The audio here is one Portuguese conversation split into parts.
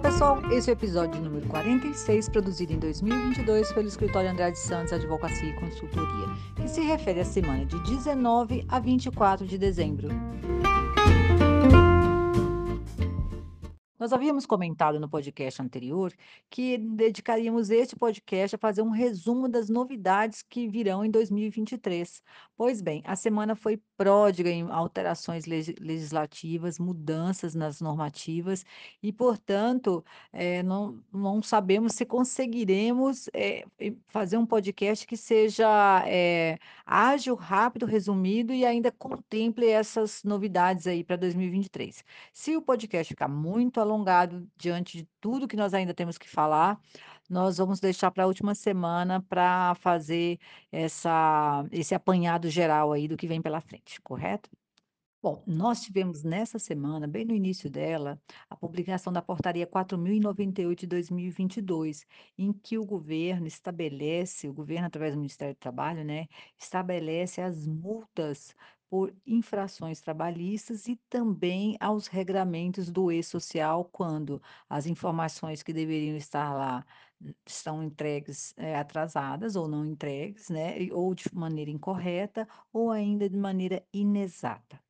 pessoal, esse é o episódio número 46, produzido em 2022 pelo escritório Andrade Santos Advocacia e Consultoria, que se refere à semana de 19 a 24 de dezembro. Nós havíamos comentado no podcast anterior que dedicaríamos este podcast a fazer um resumo das novidades que virão em 2023. Pois bem, a semana foi pródiga em alterações legislativas, mudanças nas normativas e, portanto, eh, não, não sabemos se conseguiremos eh, fazer um podcast que seja eh, ágil, rápido, resumido e ainda contemple essas novidades aí para 2023. Se o podcast ficar muito alongado diante de tudo que nós ainda temos que falar, nós vamos deixar para a última semana para fazer essa esse apanhado geral aí do que vem pela frente, correto? Bom, nós tivemos nessa semana, bem no início dela, a publicação da Portaria 4.098 de 2022, em que o governo estabelece, o governo, através do Ministério do Trabalho, né, estabelece as multas por infrações trabalhistas e também aos regramentos do e-social, quando as informações que deveriam estar lá estão entregues, eh, atrasadas ou não entregues, né, ou de maneira incorreta, ou ainda de maneira inexata.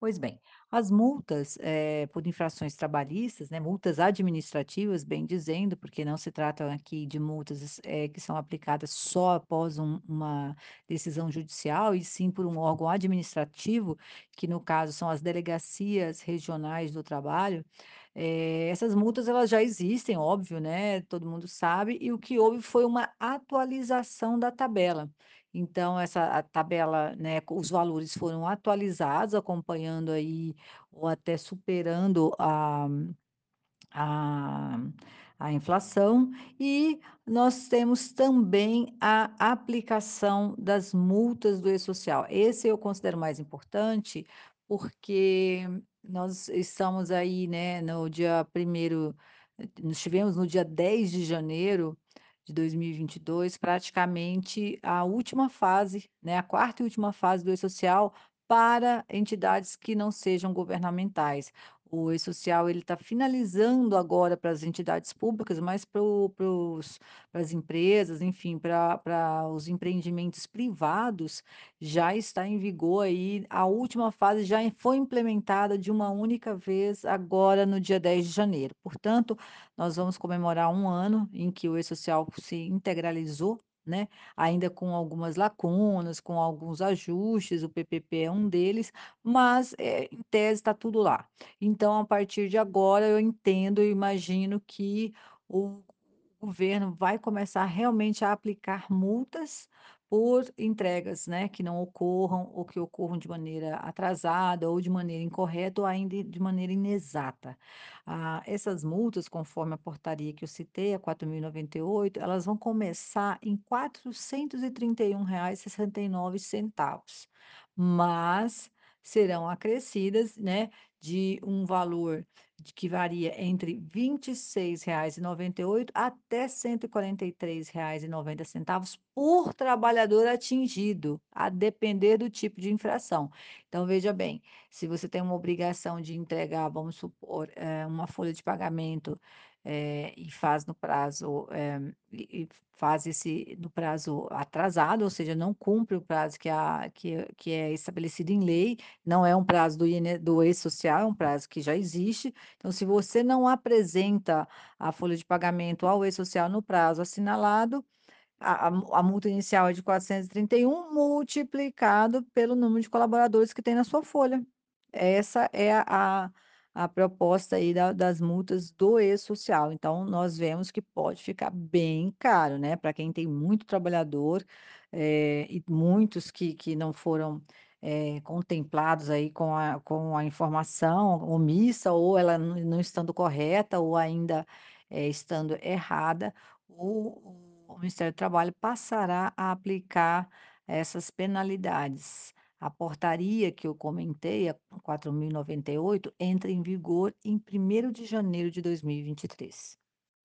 Pois bem, as multas, eh, por infrações trabalhistas, né, multas administrativas, bem dizendo, porque não se trata aqui de multas, eh, que são aplicadas só após um uma decisão judicial, e sim por um órgão administrativo, que no caso são as delegacias regionais do trabalho. Eh, essas multas elas já existem, óbvio, né, todo mundo sabe, e o que houve foi uma atualização da tabela. Então essa tabela, né, os valores foram atualizados, acompanhando aí ou até superando a a a inflação, e nós temos também a aplicação das multas do e-social. Esse eu considero mais importante, porque nós estamos aí, né, no dia primeiro, eh, nós tivemos no dia 10 de janeiro de 2022, praticamente a última fase, né, a quarta e última fase do e-social para entidades que não sejam governamentais. O E-Social ele está finalizando agora para as entidades públicas, mas para as empresas, enfim, para os empreendimentos privados, já está em vigor aí, a última fase já foi implementada de uma única vez agora no dia 10 de janeiro. Portanto, nós vamos comemorar um ano em que o E-Social se integralizou, né, ainda com algumas lacunas, com alguns ajustes, o PPP é um deles, mas, eh, em tese está tudo lá. Então, a partir de agora, eu entendo e imagino que o governo vai começar realmente a aplicar multas por entregas, né, que não ocorram ou que ocorram de maneira atrasada ou de maneira incorreta ou ainda de maneira inexata. Ah, essas multas, conforme a portaria que eu citei, a 4.098, elas vão começar em R$ 431,69, mas serão acrescidas, né, de um valor que varia entre R$ 26,98 até R$ 143,90 por trabalhador atingido, a depender do tipo de infração. Então, veja bem, se você tem uma obrigação de entregar, vamos supor, eh, uma folha de pagamento, eh, e faz no prazo, eh, e faz esse no prazo atrasado, ou seja, não cumpre o prazo que a que é que é estabelecido em lei, não é um prazo do INE do ex-social, é um prazo que já existe. Então, se você não apresenta a folha de pagamento ao ex-social no prazo assinalado, a a mu a multa inicial é de 431 multiplicado pelo número de colaboradores que tem na sua folha. Essa é a proposta aí da das multas do e-social. Então, nós vemos que pode ficar bem caro, né, para quem tem muito trabalhador, eh, e muitos que que não foram, eh, contemplados aí com a com a informação omissa ou ela não estando correta ou ainda, eh, estando errada, o o Ministério do Trabalho passará a aplicar essas penalidades. A portaria que eu comentei, a 4.098, entra em vigor em primeiro de janeiro de 2023.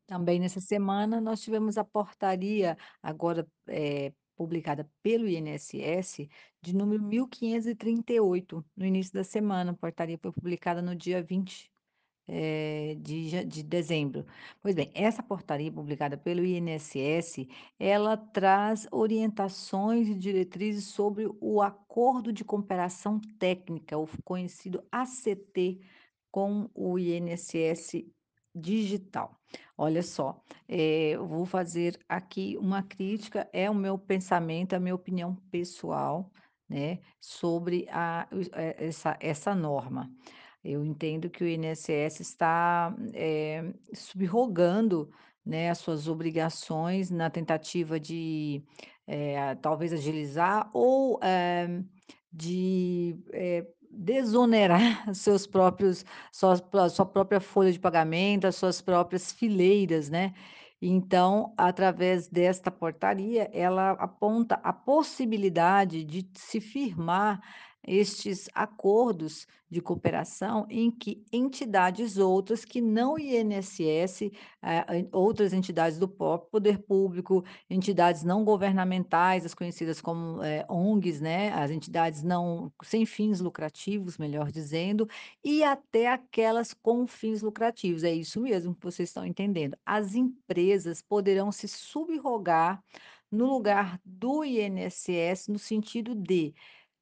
Também nessa semana nós tivemos a portaria, agora, eh, publicada pelo INSS, de número 1538, no início da semana. A portaria foi publicada no dia 20 eh, de de dezembro. Pois bem, essa portaria publicada pelo INSS, ela traz orientações e diretrizes sobre o Acordo de Cooperação Técnica, o conhecido ACT, com o INSS digital. Olha só, eh, eu vou fazer aqui uma crítica, é o meu pensamento, é a minha opinião pessoal, né, sobre a eh, essa essa norma. Eu entendo que o INSS está, eh, subrogando, né, as suas obrigações na tentativa de, eh, talvez agilizar ou, eh, de, desonerar seus próprios pró sua própria folha de pagamento, as suas próprias fileiras, né. Então, através desta portaria, ela aponta a possibilidade de se firmar estes acordos de cooperação em que entidades outras que não o INSS, em outras entidades do próprio poder público, entidades não governamentais, as conhecidas como, eh, ONGs, né, as entidades não sem fins lucrativos, melhor dizendo, e até aquelas com fins lucrativos, é isso mesmo que vocês estão entendendo. As empresas poderão se subrogar no lugar do INSS, no sentido de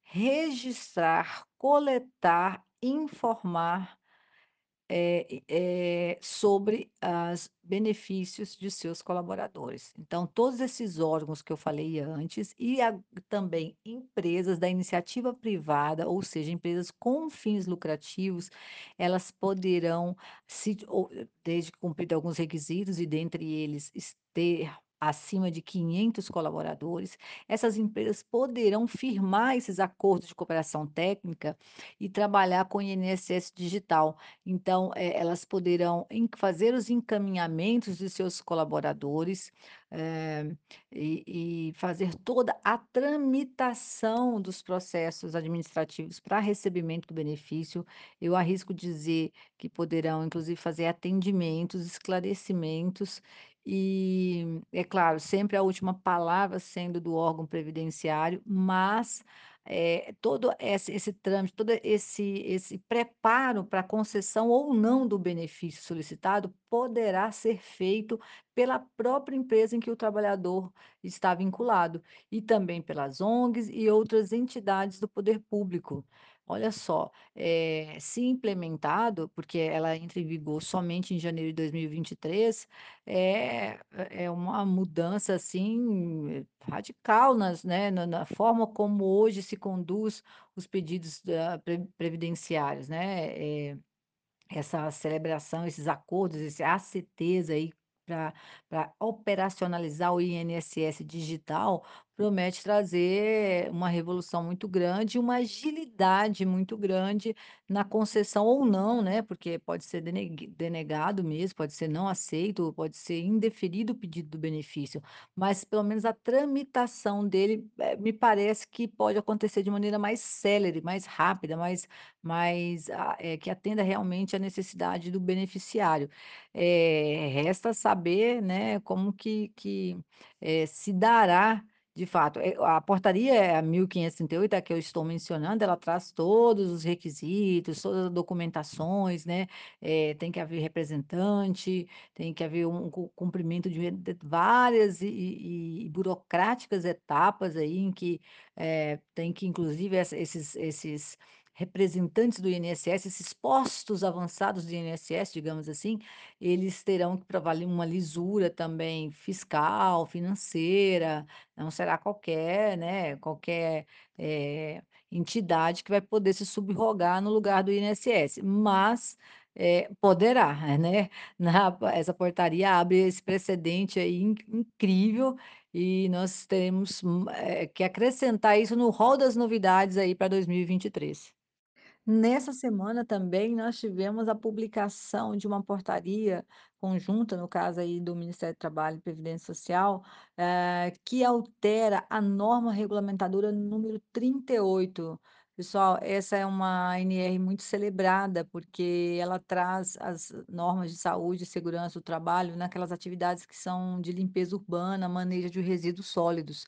registrar, coletar, informar e eh, sobre as benefícios de seus colaboradores. Então, todos esses órgãos que eu falei antes e a também empresas da iniciativa privada, ou seja, empresas com fins lucrativos, elas poderão se ou desde que cumprido alguns requisitos e dentre eles es ter acima de 500 colaboradores, essas empresas poderão firmar esses acordos de cooperação técnica e trabalhar com o INSS digital. Então, eh, elas poderão fazer os encaminhamentos de seus colaboradores, eh, e e fazer toda a tramitação dos processos administrativos para recebimento do benefício. Eu arrisco dizer que poderão, inclusive, fazer atendimentos, esclarecimentos e, é claro, sempre a última palavra sendo do órgão previdenciário, mas, eh, todo esse esse trâmite, todo esse esse preparo para concessão ou não do benefício solicitado, poderá ser feito pela própria empresa em que o trabalhador está vinculado, e também pelas ONGs e outras entidades do poder público. Olha só, eh, se implementado, porque ela entra em vigor somente em janeiro de 2023, é é uma mudança, assim, radical nas né, na na forma como hoje se conduz os pedidos da pre previdenciários, né, eh, essa celebração, esses acordos, esse ACTs aí pra operacionalizar o INSS digital, promete trazer uma revolução muito grande uma agilidade muito grande na concessão ou não, né, porque pode ser deneg denegado mesmo, pode ser não aceito, pode ser indeferido o pedido do benefício, mas pelo menos a tramitação dele, eh, me parece que pode acontecer de maneira mais célere, mais rápida, mais mais a eh, que atenda realmente à necessidade do beneficiário. Eh, resta saber, né, como que que, se dará de fato. Eh, a portaria é a 1538, a que eu estou mencionando, ela traz todos os requisitos, todas as documentações, né, eh, tem que haver representante, tem que haver um cu cumprimento de várias e e e burocráticas etapas aí em que, eh, tem que inclusive esses esses representantes do INSS, esses postos avançados do INSS, digamos assim, eles terão que provar uma lisura também fiscal, financeira, não será qualquer, né, qualquer, eh, entidade que vai poder se subrogar no lugar do INSS, mas, eh, poderá, né, na essa portaria abre esse precedente aí in incrível e nós teremos, eh, que acrescentar isso no rol das novidades aí pra 2023. Nessa semana também nós tivemos a publicação de uma portaria conjunta, no caso aí do Ministério do Trabalho e Previdência Social, eh, que altera a norma regulamentadora número 38. Pessoal, essa é uma ANR muito celebrada, porque ela traz as normas de saúde e segurança do trabalho naquelas atividades que são de limpeza urbana, manejo de resíduos sólidos.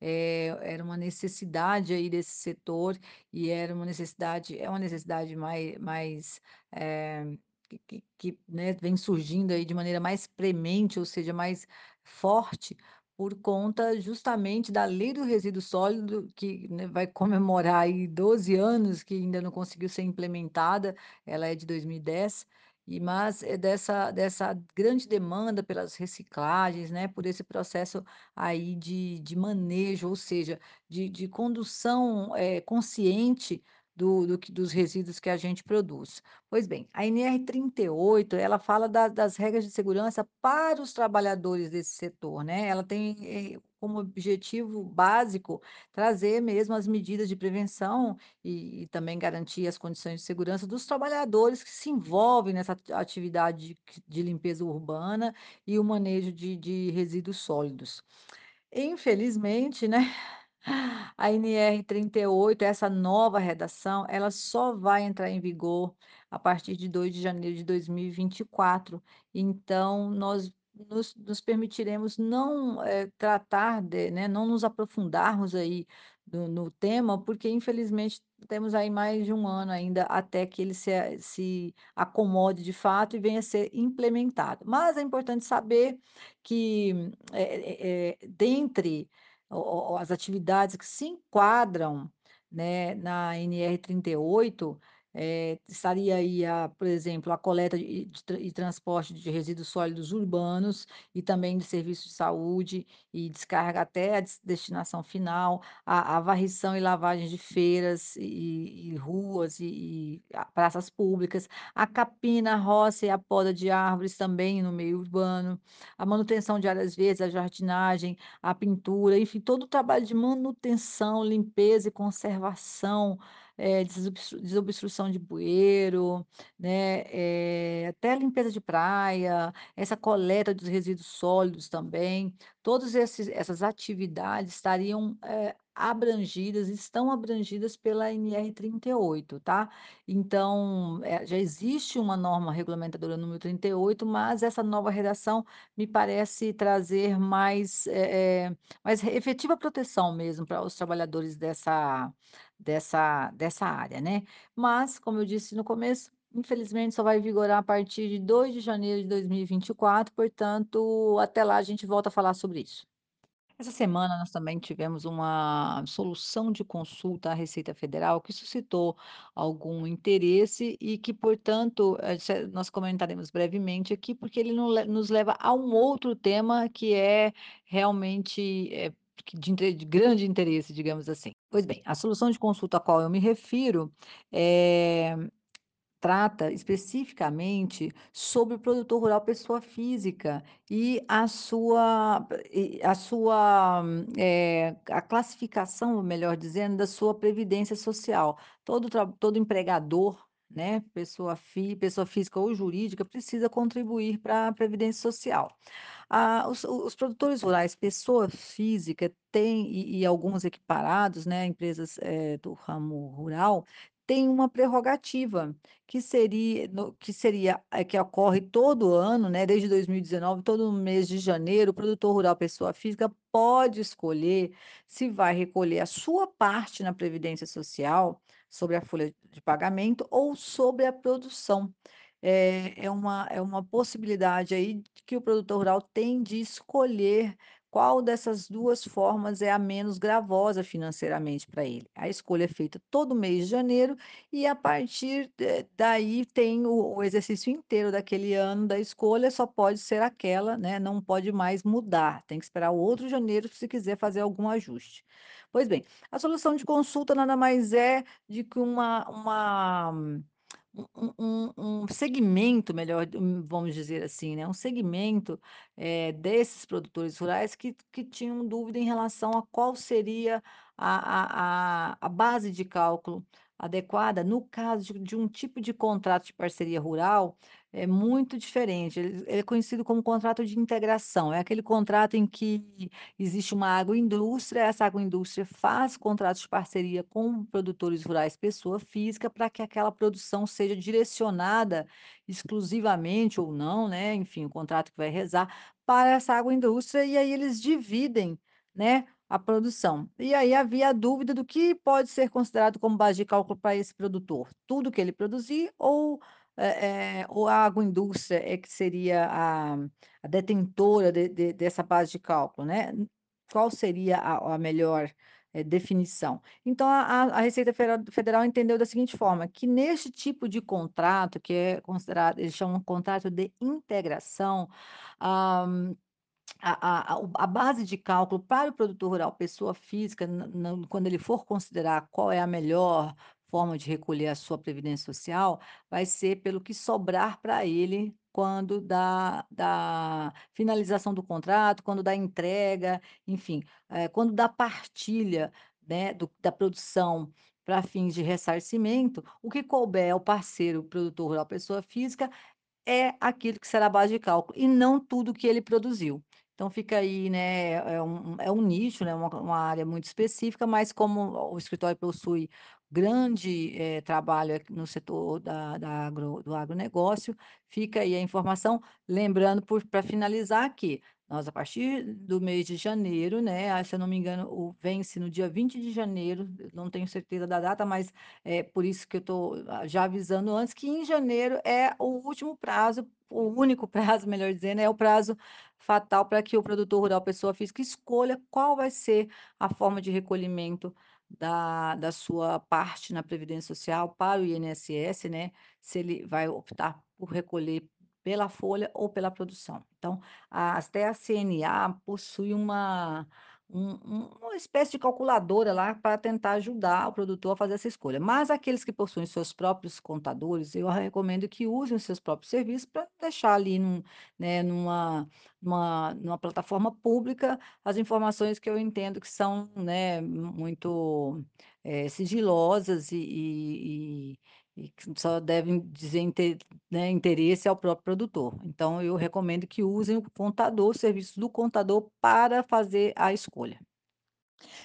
Eh, era uma necessidade aí desse setor e era uma necessidade é uma necessidade mai mais, eh que que que, né, vem surgindo aí de maneira mais premente, ou seja, mais forte, por conta justamente da Lei do Resíduo Sólido, que, né, vai comemorar aí 12 anos, que ainda não conseguiu ser implementada, ela é de 2010, e mas é dessa dessa grande demanda pelas reciclagens, né, por esse processo aí de de manejo, ou seja, de de condução, eh, consciente do do que dos resíduos que a gente produz. Pois bem, a NR38, ela fala da das regras de segurança para os trabalhadores desse setor, né, ela tem, eh, como objetivo básico trazer mesmo as medidas de prevenção e e também garantir as condições de segurança dos trabalhadores que se envolvem nessa ati atividade de de limpeza urbana e o manejo de de resíduos sólidos. Infelizmente, né, a NR38, essa nova redação, ela só vai entrar em vigor a partir de 2 de janeiro de 2024, então nós nos nos permitiremos não, eh, tratar de né, não nos aprofundarmos aí no no tema, porque infelizmente temos aí mais de 1 ano ainda até que ele se se acomode de fato e venha a ser implementado. Mas é importante saber que, eh eh, dentre as atividades que se enquadram, né, na NR38, eh, estaria aí a por exemplo, a coleta e transporte de resíduos sólidos urbanos e também de serviços de saúde e descarga até a des destinação final, a a varrição e lavagem de feiras e e ruas e e praças públicas, a capina, a roça e a poda de árvores também no meio urbano, a manutenção de áreas verdes, a jardinagem, a pintura, enfim, todo o trabalho de manutenção, limpeza e conservação, desobstru desobstrução de bueiro, né, eh, até limpeza de praia, essa coleta dos resíduos sólidos também, esses essas atividades estariam, eh, abrangidas, estão abrangidas pela NR38, tá. Então, eh, já existe uma norma regulamentadora número 38, mas essa nova redação me parece trazer mais, eh, mais efetiva proteção mesmo para os trabalhadores dessa dessa dessa área, né. Mas, como eu disse no começo, infelizmente só vai vigorar a partir de 2 de janeiro de 2024, portanto, até lá a gente volta a falar sobre isso. Essa semana nós também tivemos uma solução de consulta à Receita Federal que suscitou algum interesse e que, portanto, eh, nós comentaremos brevemente aqui, porque ele no le nos leva a um outro tema que é realmente, eh, de grande interesse, digamos assim. Pois bem, a solução de consulta a qual eu me refiro, eh, trata especificamente sobre o produtor rural pessoa física e a sua a sua, eh, a classificação, melhor dizendo, da sua previdência social. Todo todo empregador, né, pessoa fí pessoa física ou jurídica, precisa contribuir pra a previdência social. Ah, os os produtores rurais, pessoa física, têm e e alguns equiparados, né, empresas, eh, do ramo rural, têm uma prerrogativa, que seria que seria a que ocorre todo ano, né, desde 2019, todo mês de janeiro, o produtor rural pessoa física pode escolher se vai recolher a sua parte na previdência social, sobre a folha de pagamento ou sobre a produção. Eh, é uma é uma possibilidade aí que o produtor rural tem de escolher qual dessas 2 formas é a menos gravosa financeiramente pra ele. A escolha é feita todo mês de janeiro e a partir, daí tem o o exercício inteiro daquele ano da escolha, só pode ser aquela, né, não pode mais mudar, tem que esperar o outro janeiro se quiser fazer algum ajuste. Pois bem, a solução de consulta nada mais é de que uma uma um um um segmento melhor, hum, vamos dizer assim, né, um segmento, eh, desses produtores rurais que que tinham dúvida em relação a qual seria a a a a base de cálculo adequada no caso de de um tipo de contrato de parceria rural, é muito diferente, ele ele é conhecido como contrato de integração, é aquele contrato em que existe uma agroindústria, essa agroindústria faz contratos de parceria com produtores rurais pessoa física, pra que aquela produção seja direcionada exclusivamente ou não, né, enfim, o contrato que vai rezar, para essa agroindústria e aí eles dividem, né, a produção. E aí havia a dúvida do que pode ser considerado como base de cálculo pra esse produtor, tudo que ele produzir ou, eh, ou a agroindústria é que seria a a detentora de de dessa base de cálculo, né. Qual seria a a melhor, eh, definição? Então a a Receita Federal entendeu da seguinte forma, que neste tipo de contrato, que é considerado eles chamam contrato de integração, ah, a a a base de cálculo para o produtor rural, pessoa física, quando ele for considerar qual é a melhor forma de recolher a sua previdência social, vai ser pelo que sobrar para ele quando da da finalização do contrato, quando da entrega, enfim, eh, quando da partilha, né, do da produção para fins de ressarcimento, o que couber ao parceiro produtor rural, pessoa física, é aquilo que será a base de cálculo e não tudo que ele produziu. Então fica aí, né, é um é um nicho, né, uma uma área muito específica, mas como o escritório possui grande, eh, trabalho no setor da da agro do agronegócio, fica aí a informação, lembrando por pra finalizar que nós a partir do mês de janeiro, né, ah, se eu não me engano o vence no dia 20 de janeiro, não tenho certeza da data, mas é por isso que eu tô já avisando antes, que em janeiro é o último prazo, o único prazo, melhor dizendo, é o prazo fatal para que o produtor rural, pessoa física, escolha qual vai ser a forma de recolhimento da da sua parte na previdência social para o INSS, né, se ele vai optar por recolher pela folha ou pela produção. Então, a até a CNA possui uma um um uma espécie de calculadora lá para tentar ajudar o produtor a fazer essa escolha, mas aqueles que possuem seus próprios contadores, eu recomendo que usem os seus próprios serviços para deixar ali num né, numa numa numa plataforma pública, as informações que eu entendo que são, né, muito, eh, sigilosas e e e só devem dizer inte né, interesse ao próprio produtor. Então eu recomendo que usem o contador, o serviço do contador para fazer a escolha.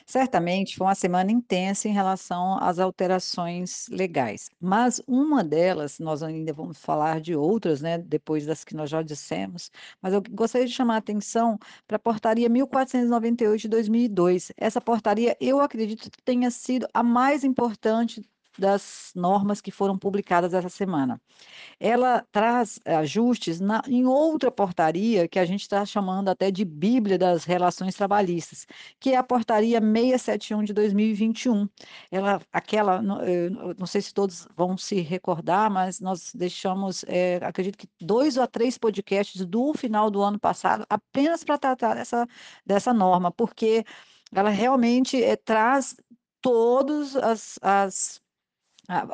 Certamente foi uma semana intensa em relação às alterações legais, mas uma delas, nós ainda vamos falar de outras, né, depois das que nós já dissemos, mas eu gostaria de chamar a atenção pra Portaria 1498 de 2002. Essa portaria, eu acredito tenha sido a mais importante das normas que foram publicadas essa semana. Ela traz ajustes na em outra portaria que a gente tá chamando até de bíblia das relações trabalhistas, que é a Portaria 671 de 2021. Ela aquela eh, não sei se todos vão se recordar, mas nós deixamos, eh, acredito que 2 a 3 podcasts do final do ano passado apenas pra tratar dessa dessa norma, porque ela realmente, eh, traz todos as as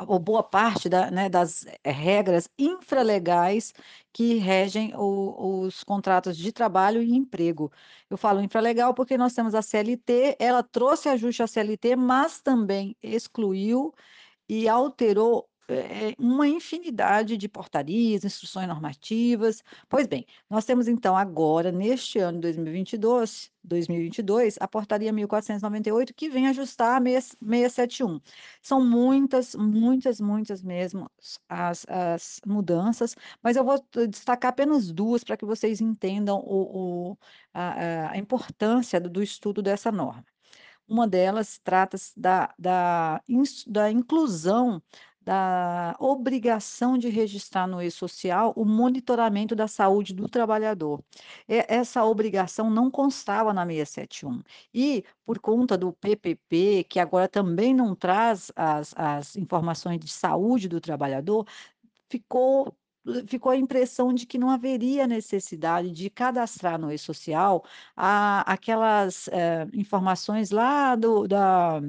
ou boa parte da né, das regras infralegais que regem o os contratos de trabalho e emprego. Eu falo infralegal, porque nós temos a CLT, ela trouxe ajuste à CLT, mas também excluiu e alterou, eh eh, uma infinidade de portarias, instruções normativas. Pois bem, nós temos então agora, neste ano 2022 2022, a Portaria 1498 que vem ajustar a meia 671. São muitas, muitas, muitas mesmo as as mudanças, mas eu vou destacar apenas 2 pra que vocês entendam o o a a importância do do estudo dessa norma. Uma delas trata-se da da da inclusão da obrigação de registrar no e-social o monitoramento da saúde do trabalhador. Essa obrigação não constava na 671 e, por conta do PPP, que agora também não traz as as informações de saúde do trabalhador, ficou ficou a impressão de que não haveria necessidade de cadastrar no e-social aquelas, eh, informações lá do da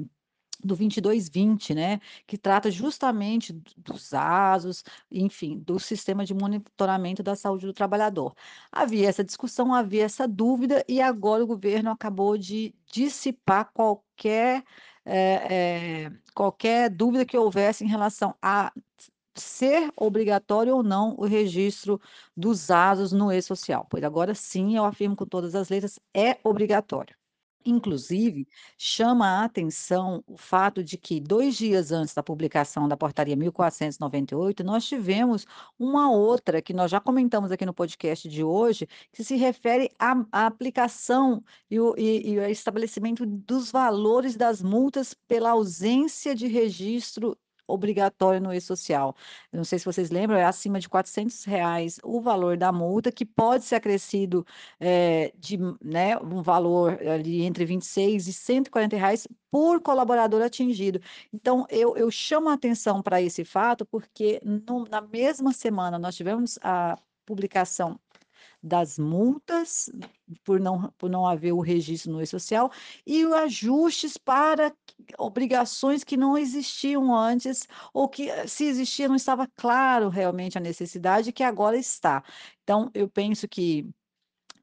do 2220, né, que trata justamente do dos asos, enfim, do sistema de monitoramento da saúde do trabalhador. Havia essa discussão, havia essa dúvida e agora o governo acabou de dissipar qualquer, eh eh, qualquer dúvida que houvesse em relação a ser obrigatório ou não o registro dos asos no e-social, pois agora sim, eu afirmo com todas as letras, é obrigatório. Inclusive, chama a atenção o fato de que 2 dias antes da publicação da Portaria 1498, nós tivemos uma outra que nós já comentamos aqui no podcast de hoje, que se refere à à aplicação e e e o estabelecimento dos valores das multas pela ausência de registro obrigatório no e-social. Não sei se vocês lembram, é acima de R$ 400 o valor da multa, que pode ser acrescido, eh, de né, um valor ali entre 26 e R$ 140 por colaborador atingido. Então eu eu chamo a atenção para esse fato, porque no na mesma semana nós tivemos a publicação das multas, por não por não haver o registro no e-social, e ajustes para obrigações que não existiam antes, ou que se existia não estava claro realmente a necessidade, que agora está. Então eu penso que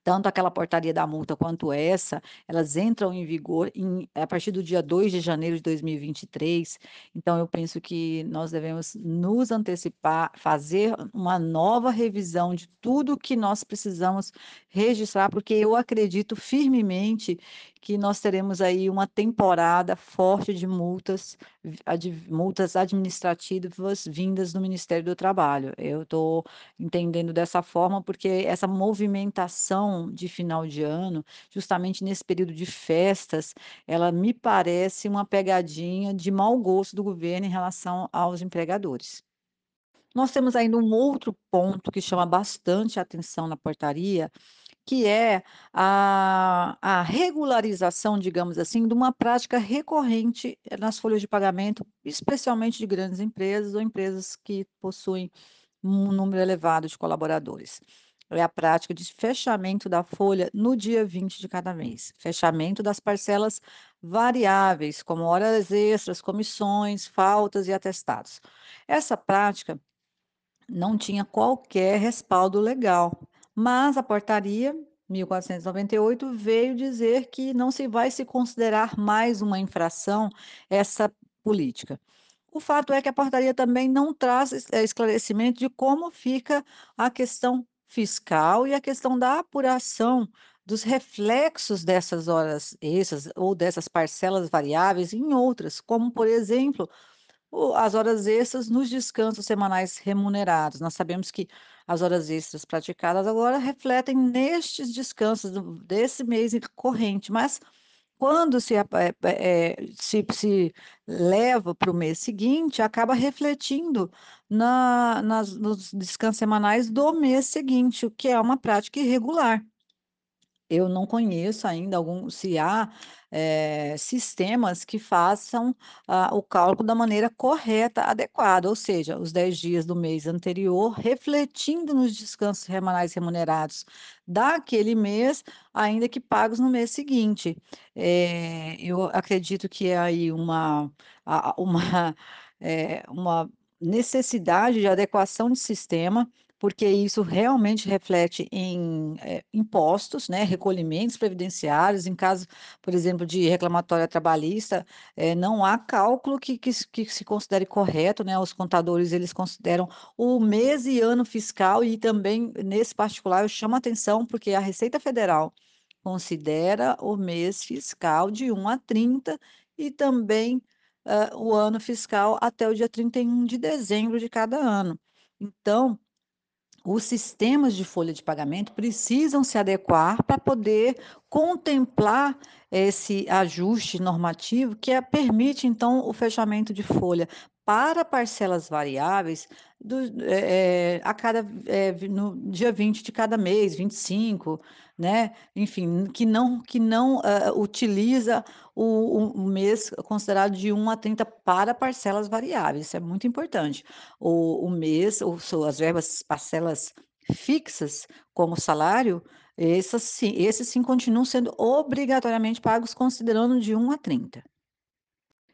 tanto aquela portaria da multa quanto essa, elas entram em vigor em a partir do dia 2 de janeiro de 2023, então eu penso que nós devemos nos antecipar, fazer uma nova revisão de tudo que nós precisamos registrar, porque eu acredito firmemente que nós teremos aí uma temporada forte de multas, ad multas administrativas vindas do Ministério do Trabalho. Eu estou entendendo dessa forma, porque essa movimentação de final de ano, justamente nesse período de festas, ela me parece uma pegadinha de mau gosto do governo em relação aos empregadores. Nós temos ainda um outro ponto que chama bastante atenção na portaria, que é a a regularização, digamos assim, de uma prática recorrente nas folhas de pagamento, especialmente de grandes empresas ou empresas que possuem um número elevado de colaboradores. É a prática de fechamento da folha no dia 20 de cada mês, fechamento das parcelas variáveis, como horas extras, comissões, faltas e atestados. Essa prática não tinha qualquer respaldo legal, mas a portaria 1498 veio dizer que não se vai se considerar mais uma infração essa política. O fato é que a portaria também não traz eh, esclarecimento de como fica a questão fiscal e a questão da apuração dos reflexos dessas horas extras ou dessas parcelas variáveis em outras, como por exemplo, as horas extras nos descansos semanais remunerados. Nós sabemos que as horas extras praticadas agora refletem nestes descansos desse mês corrente, mas quando se apa eh eh, se se leva para o mês seguinte, acaba refletindo na nas nos descansos semanais do mês seguinte, o que é uma prática irregular. Eu não conheço ainda algum se há, eh, sistemas que façam, ah, o cálculo da maneira correta, adequada, ou seja, os 10 dias do mês anterior, refletindo nos descansos semanais remunerados daquele mês, ainda que pagos no mês seguinte. Eh, eu acredito que é aí uma uma, eh, uma necessidade de adequação de sistema, porque isso realmente reflete em, eh, impostos, né, recolhimentos previdenciários, em caso, por exemplo, de reclamatória trabalhista, eh, não há cálculo que que se que se considere correto, né, os contadores, eles consideram o mês e ano fiscal e também, nesse particular, eu chamo a atenção, porque a Receita Federal considera o mês fiscal de 1 a 30 e também, hã, o ano fiscal até o dia 31 de dezembro de cada ano. Então, os sistemas de folha de pagamento precisam se adequar para poder contemplar esse ajuste normativo que é permite, então, o fechamento de folha para parcelas variáveis do eh, a cada eh, no dia 20 de cada mês, 25, né, enfim, que não que não, hã, utiliza o o mês considerado de 1 a 30 para parcelas variáveis, isso é muito importante. O o mês ou suas verbas, parcelas fixas, como salário, essas sim esses sim continuam sendo obrigatoriamente pagos considerando de 1 a 30.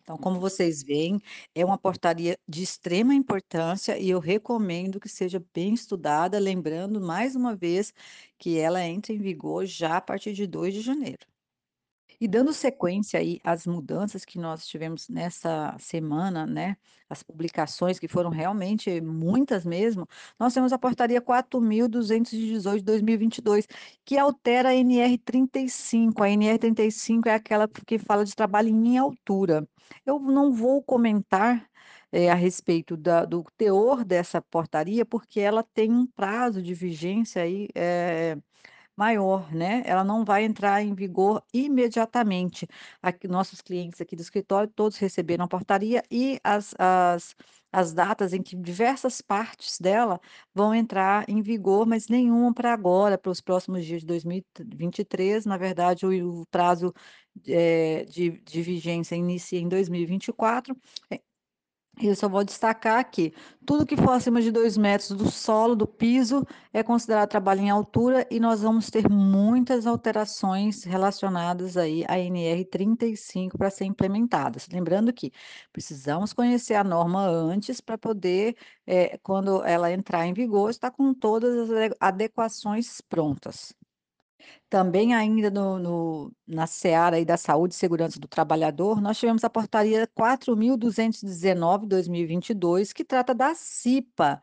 Então, como vocês veem, é uma portaria de extrema importância e eu recomendo que seja bem estudada, lembrando mais uma vez que ela entra em vigor já a partir de 2 de janeiro. E dando sequência aí às mudanças que nós tivemos nessa semana, né, as publicações que foram realmente muitas mesmo, nós temos a portaria 4218 de 2022, que altera a NR 35. A NR 35 é aquela que fala de trabalho em altura. Eu não vou comentar, eh, a respeito da do teor dessa portaria, porque ela tem um prazo de vigência aí, eh, maior, né, ela não vai entrar em vigor imediatamente. Aqui nossos clientes aqui do escritório todos receberam a portaria e as as as datas em que diversas partes dela vão entrar em vigor, mas nenhuma para agora, para os próximos dias de dois mil e t 23, na verdade o o prazo, eh, de de vigência inicia em 2024, eh e eu só vou destacar que tudo que for acima de 2 metros do solo, do piso, é considerado trabalho em altura e nós vamos ter muitas alterações relacionadas aí à NR35 para ser implementadas. Lembrando que precisamos conhecer a norma antes para poder, eh, quando ela entrar em vigor, estar com todas as ade adequações prontas. Também ainda no no na seara aí da saúde e segurança do trabalhador, nós tivemos a portaria 4219/2022, que trata da CIPA.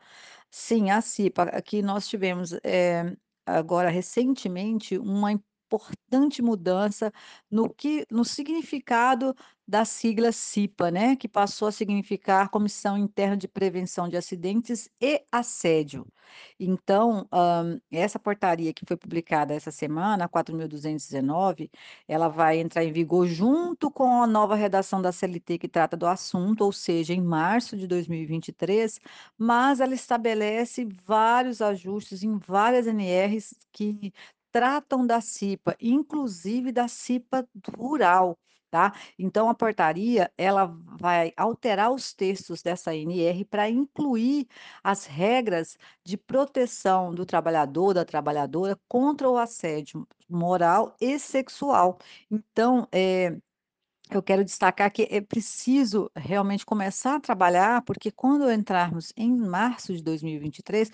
Sim, a CIPA. Aqui nós tivemos, eh, agora recentemente, uma importante mudança no que no significado da sigla CIPA, né, que passou a significar Comissão Interna de Prevenção de Acidentes e Assédio. Então, hã, essa portaria que foi publicada essa semana, a 4219, ela vai entrar em vigor junto com a nova redação da CLT que trata do assunto, ou seja, em março de 2023, mas ela estabelece vários ajustes em várias NRs que tratam da CIPA, inclusive da CIPA rural, tá. Então a portaria, ela vai alterar os textos dessa NR para incluir as regras de proteção do trabalhador, da trabalhadora, contra o assédio moral e sexual. Então, eh, eu quero destacar que é preciso realmente começar a trabalhar, porque quando entrarmos em março de 2023,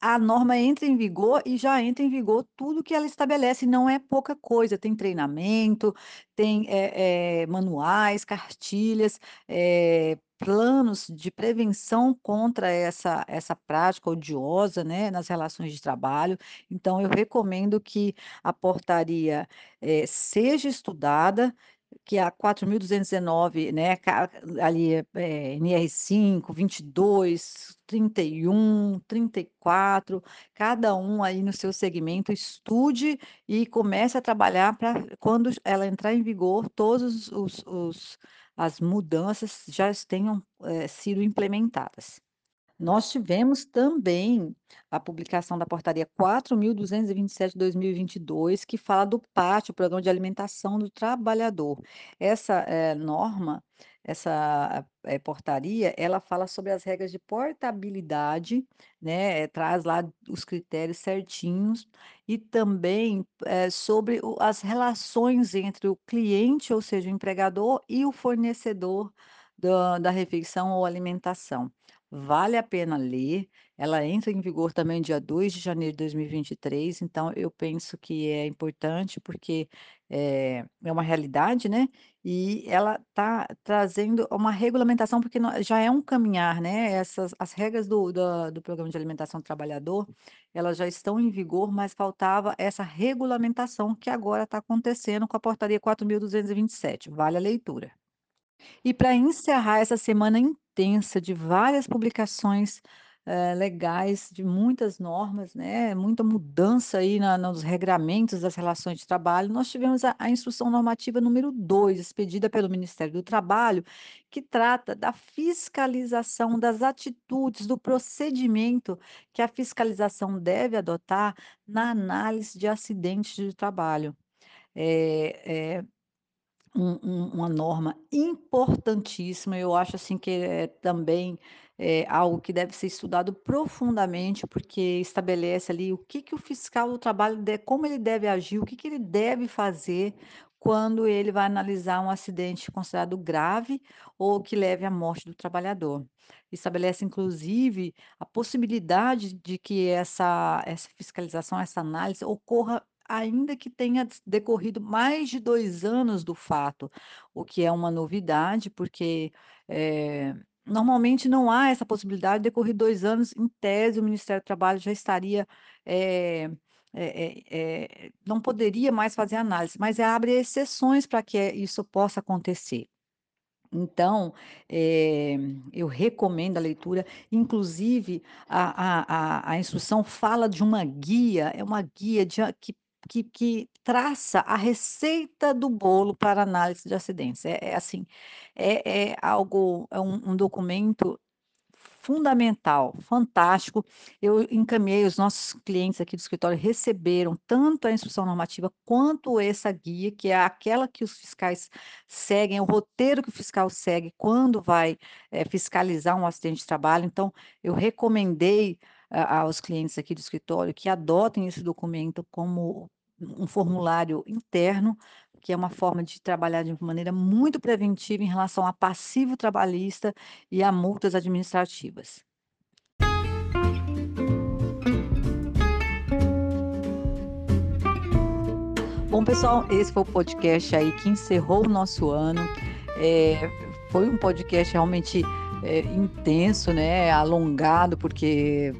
a norma entra em vigor e já entra em vigor tudo que ela estabelece, não é pouca coisa, tem treinamento, tem, eh eh, manuais, cartilhas, eh, planos de prevenção contra essa essa prática odiosa, né, nas relações de trabalho. Então eu recomendo que a portaria, seja estudada, que a 4219, né, ali, eh, NR5, 22, 31, 34, cada um aí no seu segmento, estude e comece a trabalhar pra quando ela entrar em vigor, todos os os as mudanças já tenham, eh, sido implementadas. Nós tivemos também a publicação da portaria 4227/2022, que fala do PAT, o Programa de Alimentação do Trabalhador. Essa, eh, norma, essa, eh, portaria, ela fala sobre as regras de portabilidade, né, eh, traz lá os critérios certinhos e também, sobre o as relações entre o cliente, ou seja, o empregador, e o fornecedor da da refeição ou alimentação. Vale a pena ler, ela entra em vigor também dia 2 de janeiro de 2023, então eu penso que é importante, porque, eh, é uma realidade, né, e ela tá trazendo uma regulamentação, porque já é um caminhar, né, essas as regras do do Programa de Alimentação do Trabalhador, elas já estão em vigor, mas faltava essa regulamentação que agora está acontecendo com a portaria 4227, vale a leitura. E para encerrar essa semana intensa de várias publicações, eh, legais, de muitas normas, né, muita mudança aí na nos regramentos das relações de trabalho, nós tivemos a a Instrução Normativa número 2, expedida pelo Ministério do Trabalho, que trata da fiscalização das atitudes, do procedimento que a fiscalização deve adotar na análise de acidentes de trabalho. Eh eh um um uma norma importantíssima, eu acho, assim, que é também, eh, algo que deve ser estudado profundamente, porque estabelece ali o que que o fiscal do trabalho como ele deve agir, o que que ele deve fazer quando ele vai analisar um acidente considerado grave ou que leve à morte do trabalhador. Estabelece inclusive a possibilidade de que essa essa fiscalização, essa análise ocorra ainda que tenha decorrido mais de 2 anos do fato, o que é uma novidade, porque, eh, normalmente não há essa possibilidade, decorrido 2 anos, em tese o Ministério do Trabalho já estaria, eh eh, não poderia mais fazer análise, mas abre exceções para que, isso possa acontecer. Então, eh, eu recomendo a leitura, inclusive a a a a instrução fala de uma guia, é uma guia de que que que traça a receita do bolo para análise de acidentes. É é assim, é é algo é um um documento fundamental, fantástico. Eu encaminhei, os nossos clientes aqui do escritório receberam tanto a instrução normativa quanto essa guia, que é aquela que os fiscais seguem, é o roteiro que o fiscal segue quando vai, eh, fiscalizar um acidente de trabalho. Então, eu recomendei aos clientes aqui do escritório que adotem esse documento como um formulário interno, que é uma forma de trabalhar de maneira muito preventiva em relação a passivo trabalhista e a multas administrativas. Bom, pessoal, esse foi o podcast aí que encerrou o nosso ano. Eh, foi um podcast realmente, eh, intenso, né, alongado, porque,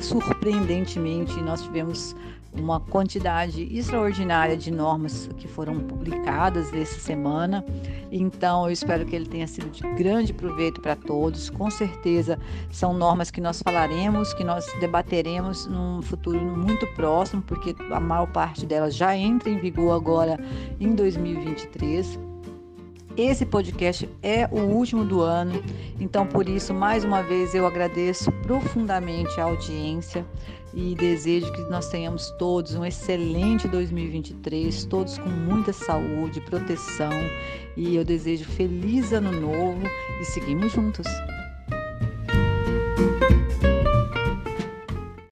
surpreendentemente nós tivemos uma quantidade extraordinária de normas que foram publicadas essa semana. Então, eu espero que ele tenha sido de grande proveito para todos. Com certeza, são normas que nós falaremos, que nós debateremos num futuro muito próximo, porque a maior parte delas já entra em vigor agora em 2023. Esse podcast é o último do ano, então por isso, mais uma vez, eu agradeço profundamente a audiência e desejo que nós tenhamos todos um excelente 2023, todos com muita saúde, proteção e eu desejo feliz ano novo e seguimos juntos.